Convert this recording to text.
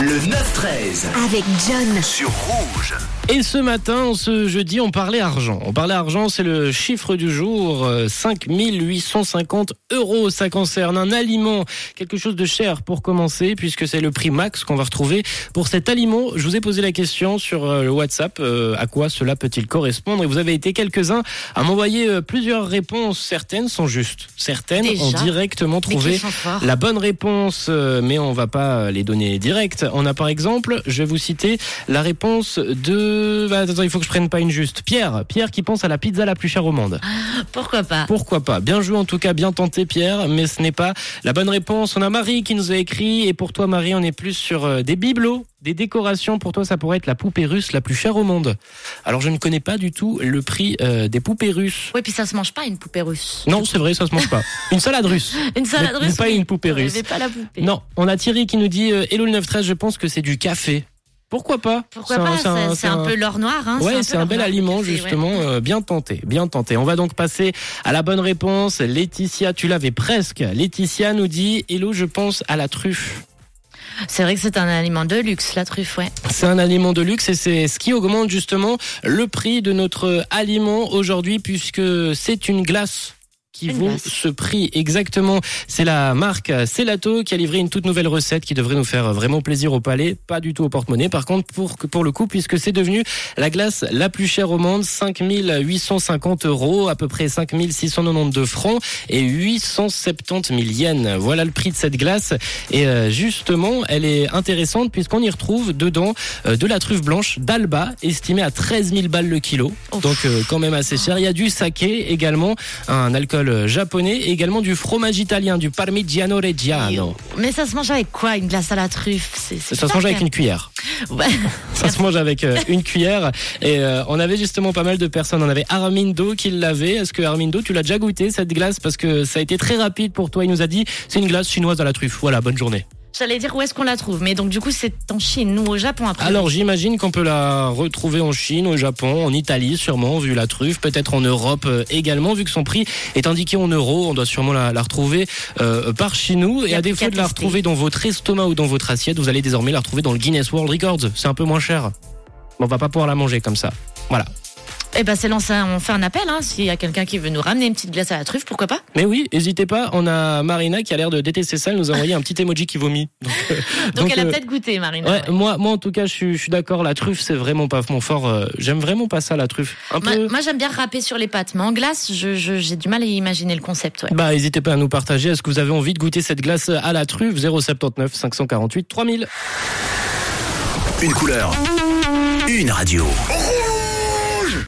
Le 9-13 avec John. sur Rouge. Et ce matin, ce jeudi, on parlait argent. On parlait argent, c'est le chiffre du jour. euh, 5850 euros. Ça concerne un aliment, quelque chose de cher pour commencer, puisque c'est le prix max qu'on va retrouver pour cet aliment. Je vous ai posé la question sur euh, le WhatsApp, euh, à quoi cela peut-il correspondre? Et vous avez été quelques-uns à m'envoyer euh, plusieurs réponses. Certaines sont justes. Certaines Déjà ont directement trouvé la bonne réponse, euh, mais on va pas les donner direct. On a par exemple, je vais vous citer la réponse de. Bah, attends, il faut que je prenne pas une juste. Pierre, Pierre qui pense à la pizza la plus chère au monde. Pourquoi pas Pourquoi pas Bien joué en tout cas, bien tenté Pierre, mais ce n'est pas la bonne réponse. On a Marie qui nous a écrit, et pour toi Marie, on est plus sur euh, des bibelots. Des décorations, pour toi, ça pourrait être la poupée russe la plus chère au monde. Alors, je ne connais pas du tout le prix euh, des poupées russes. Oui, puis ça se mange pas une poupée russe. Non, c'est vrai, ça se mange pas. Une salade russe. Une salade Mais- mais russe. pas oui. une poupée russe. mais pas la poupée. Non, on a Thierry qui nous dit euh, Hello le 913, je pense que c'est du café. Pourquoi pas? Pourquoi C'est un- pas? c'est un- peu l'or noir. Hein, Ouais, c'est un bel aliment café, ouais. justement, euh, bien tenté, bien tenté. On va donc passer à la bonne réponse. Laetitia, tu l'avais presque. Laetitia nous dit Hello, je pense à la truffe. C'est vrai que c'est un aliment de luxe, la truffe, ouais. C'est un aliment de luxe et c'est ce qui augmente justement le prix de notre aliment aujourd'hui puisque c'est une glace qui vaut ce prix exactement. C'est la marque Celato qui a livré une toute nouvelle recette qui devrait nous faire vraiment plaisir au palais, pas du tout au porte-monnaie. Par contre, pour pour le coup, puisque c'est devenu la glace la plus chère au monde, 5850 euros, à peu près 5692 francs et 870 000 yens. Voilà le prix de cette glace. Et euh, justement, elle est intéressante puisqu'on y retrouve dedans euh, de la truffe blanche d'Alba, estimée à 13 000 balles le kilo. Donc euh, quand même assez cher. Il y a du saké également, un alcool euh, japonais, et également du fromage italien, du Parmigiano Reggiano. Mais ça se mange avec quoi Une glace à la truffe? C'est- c'est Ça se mange avec une cuillère. Ouais. Ça se mange avec euh, une cuillère. Et euh, on avait justement pas mal de personnes. On avait Armindo qui l'avait. Est-ce que Armindo, tu l'as déjà goûté cette glace? Parce que ça a été très rapide pour toi. Il nous a dit c'est une glace chinoise à la truffe. Voilà, bonne journée. J'allais dire où est-ce qu'on la trouve, mais donc du coup c'est en Chine, nous au Japon après. Alors j'imagine qu'on peut la retrouver en Chine, au Japon, en Italie sûrement, vu la truffe, peut-être en Europe euh, également, vu que son prix est indiqué en euros, on doit sûrement la, la retrouver euh, par chez nous. Et à défaut de la tester. retrouver dans votre estomac ou dans votre assiette, vous allez désormais la retrouver dans le Guinness World Records. C'est un peu moins cher. Mais on va pas pouvoir la manger comme ça. Voilà. Eh ben c'est lancé, on fait un appel, hein, s'il y a quelqu'un qui veut nous ramener une petite glace à la truffe, pourquoi pas? Mais oui, n'hésitez pas, on a Marina qui a l'air de détester ça, elle nous a envoyé un petit emoji qui vomit. Donc, euh, Donc, donc, elle a euh, peut-être goûté, Marina. Ouais, ouais. moi, moi en tout cas, je suis, je suis d'accord. La truffe, c'est vraiment pas mon fort. euh, J'aime vraiment pas ça, la truffe. Un Moi, peu. moi, j'aime bien râper sur les pâtes, mais en glace, je- je- j'ai du mal à imaginer le concept. Ouais. Bah, n'hésitez pas à nous partager. Est-ce que vous avez envie de goûter cette glace à la truffe? 079 548 3000. Une couleur. Une radio.